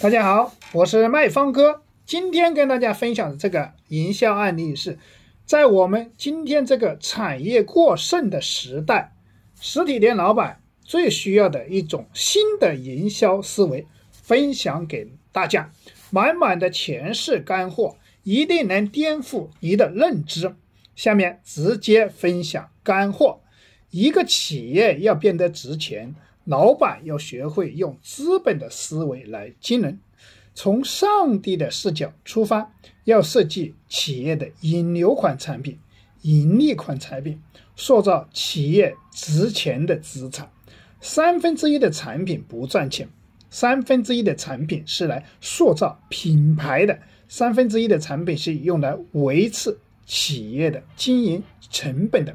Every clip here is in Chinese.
大家好，我是卖方哥。今天跟大家分享的这个营销案例是，在我们今天这个产业过剩的时代，实体店老板最需要的一种新的营销思维，分享给大家。满满的全是干货，一定能颠覆你的认知。下面直接分享干货。一个企业要变得值钱。老板要学会用资本的思维来经营，从上帝的视角出发，要设计企业的引流款产品、盈利款产品，塑造企业值钱的资产。三分之一的产品不赚钱，三分之一的产品是来塑造品牌的，三分之一的产品是用来维持企业的经营成本的。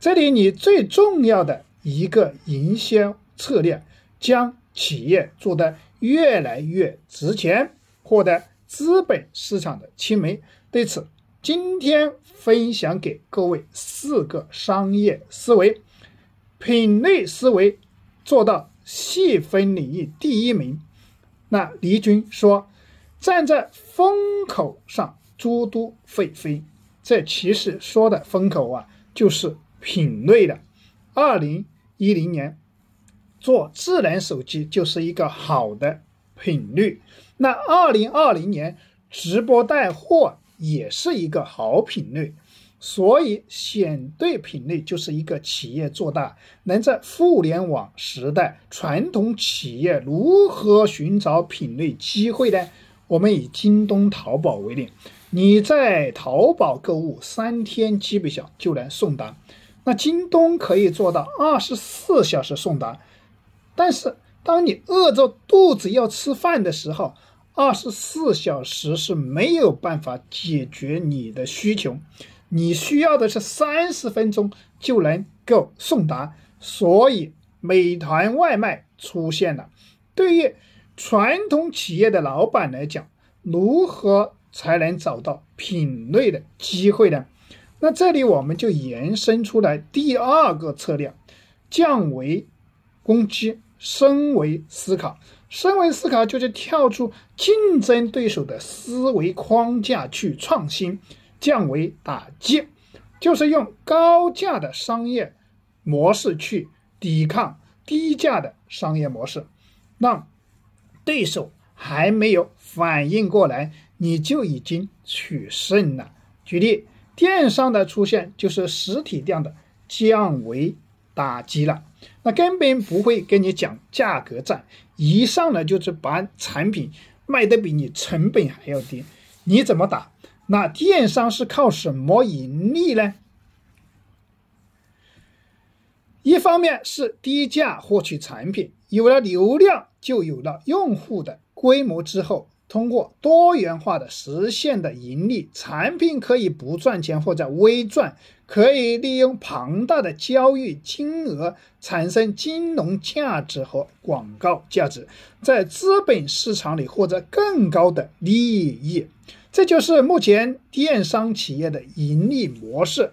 这里你最重要的一个营销。策略将企业做得越来越值钱，获得资本市场的青睐。对此，今天分享给各位四个商业思维：品类思维做到细分领域第一名。那黎军说：“站在风口上，猪都会飞。”这其实说的风口啊，就是品类的。二零一零年。做智能手机就是一个好的品类。那二零二零年直播带货也是一个好品类，所以选对品类就是一个企业做大。能在互联网时代，传统企业如何寻找品类机会呢？我们以京东、淘宝为例，你在淘宝购物三天基本上就能送达，那京东可以做到二十四小时送达。但是，当你饿着肚子要吃饭的时候，二十四小时是没有办法解决你的需求。你需要的是三十分钟就能够送达。所以，美团外卖出现了。对于传统企业的老板来讲，如何才能找到品类的机会呢？那这里我们就延伸出来第二个策略：降维攻击。升维思考，升维思考就是跳出竞争对手的思维框架去创新，降维打击，就是用高价的商业模式去抵抗低价的商业模式，让对手还没有反应过来，你就已经取胜了。举例，电商的出现就是实体店的降维打击了。那根本不会跟你讲价格战，一上来就是把产品卖的比你成本还要低，你怎么打？那电商是靠什么盈利呢？一方面是低价获取产品，有了流量就有了用户的规模之后。通过多元化的实现的盈利，产品可以不赚钱或者微赚，可以利用庞大的交易金额产生金融价值和广告价值，在资本市场里获得更高的利益。这就是目前电商企业的盈利模式。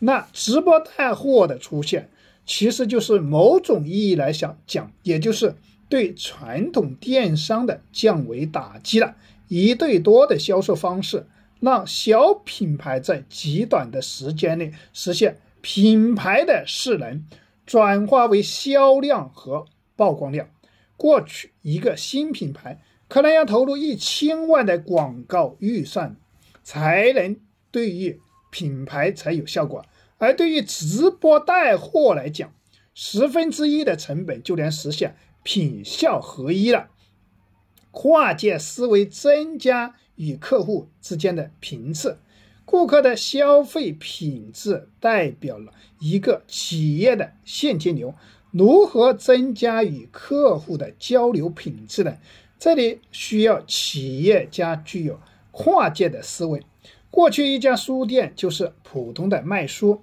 那直播带货的出现，其实就是某种意义来想讲，也就是。对传统电商的降维打击了，一对多的销售方式，让小品牌在极短的时间内实现品牌的势能，转化为销量和曝光量。过去一个新品牌可能要投入一千万的广告预算，才能对于品牌才有效果，而对于直播带货来讲，十分之一的成本就能实现。品效合一了，跨界思维增加与客户之间的频次，顾客的消费品质代表了一个企业的现金流。如何增加与客户的交流品质呢？这里需要企业家具有跨界的思维。过去一家书店就是普通的卖书。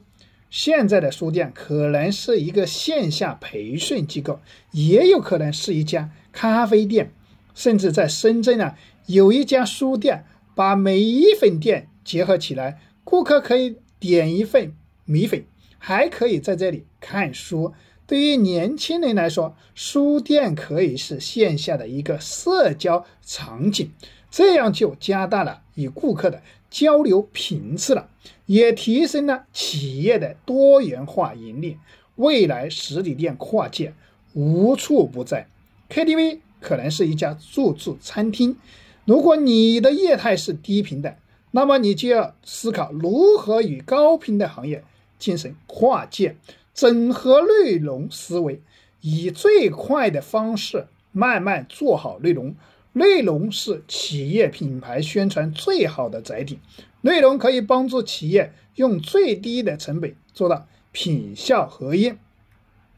现在的书店可能是一个线下培训机构，也有可能是一家咖啡店，甚至在深圳呢，有一家书店把每一份店结合起来，顾客可以点一份米粉，还可以在这里看书，对于年轻人来说，书店可以是线下的一个社交场景，这样就加大了与顾客的交流频次了，也提升了企业的多元化盈利。未来实体店跨界无处不在，KTV 可能是一家自助餐厅。如果你的业态是低频的，那么你就要思考如何与高频的行业进行跨界。整合内容思维，以最快的方式慢慢做好内容。内容是企业品牌宣传最好的载体，内容可以帮助企业用最低的成本做到品效合一。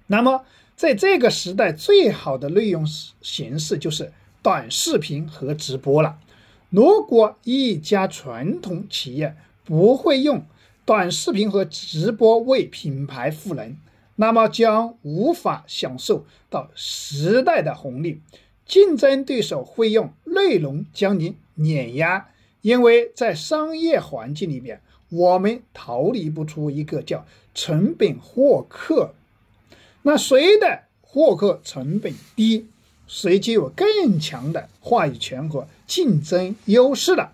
那么，在这个时代，最好的内容形式就是短视频和直播了。如果一家传统企业不会用，短视频和直播为品牌赋能，那么将无法享受到时代的红利。竞争对手会用内容将你碾压，因为在商业环境里面，我们逃离不出一个叫成本获客。那谁的获客成本低，谁就有更强的话语权和竞争优势了。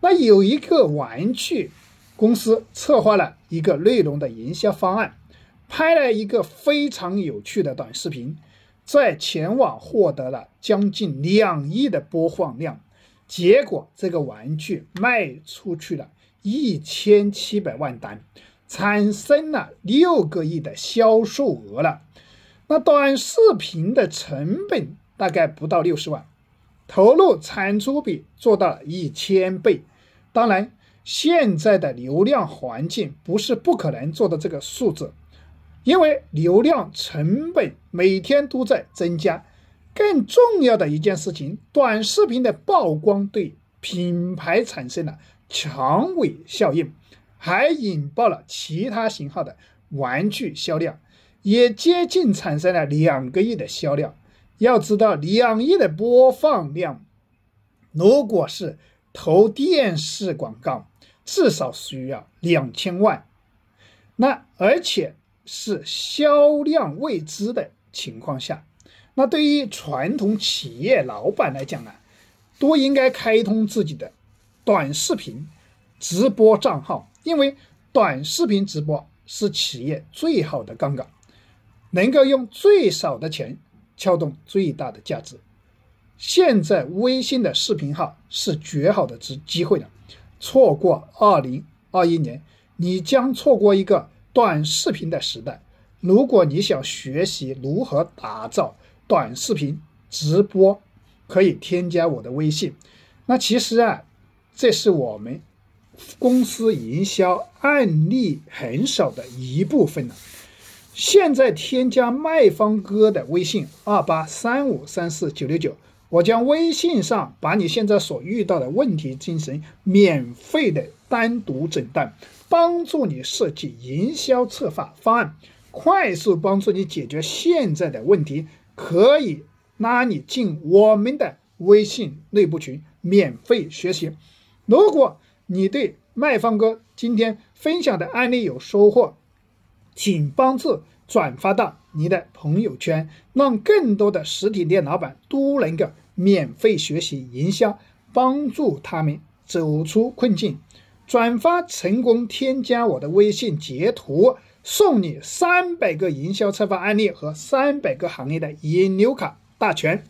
那有一个玩具。公司策划了一个内容的营销方案，拍了一个非常有趣的短视频，在全网获得了将近两亿的播放量。结果这个玩具卖出去了一千七百万单，产生了六个亿的销售额了。那短视频的成本大概不到六十万，投入产出比做到了一千倍。当然。现在的流量环境不是不可能做到这个数字，因为流量成本每天都在增加。更重要的一件事情，短视频的曝光对品牌产生了长尾效应，还引爆了其他型号的玩具销量，也接近产生了两个亿的销量。要知道，两亿的播放量，如果是投电视广告。至少需要两千万，那而且是销量未知的情况下，那对于传统企业老板来讲呢，都应该开通自己的短视频直播账号，因为短视频直播是企业最好的杠杆，能够用最少的钱撬动最大的价值。现在微信的视频号是绝好的机机会了。错过二零二一年，你将错过一个短视频的时代。如果你想学习如何打造短视频直播，可以添加我的微信。那其实啊，这是我们公司营销案例很少的一部分了。现在添加卖方哥的微信二八三五三四九六九。我将微信上把你现在所遇到的问题进行免费的单独诊断，帮助你设计营销策划方案，快速帮助你解决现在的问题。可以拉你进我们的微信内部群，免费学习。如果你对卖方哥今天分享的案例有收获，请帮助转发到你的朋友圈，让更多的实体店老板都能够。免费学习营销，帮助他们走出困境。转发成功，添加我的微信截图，送你三百个营销策划案例和三百个行业的引流卡大全。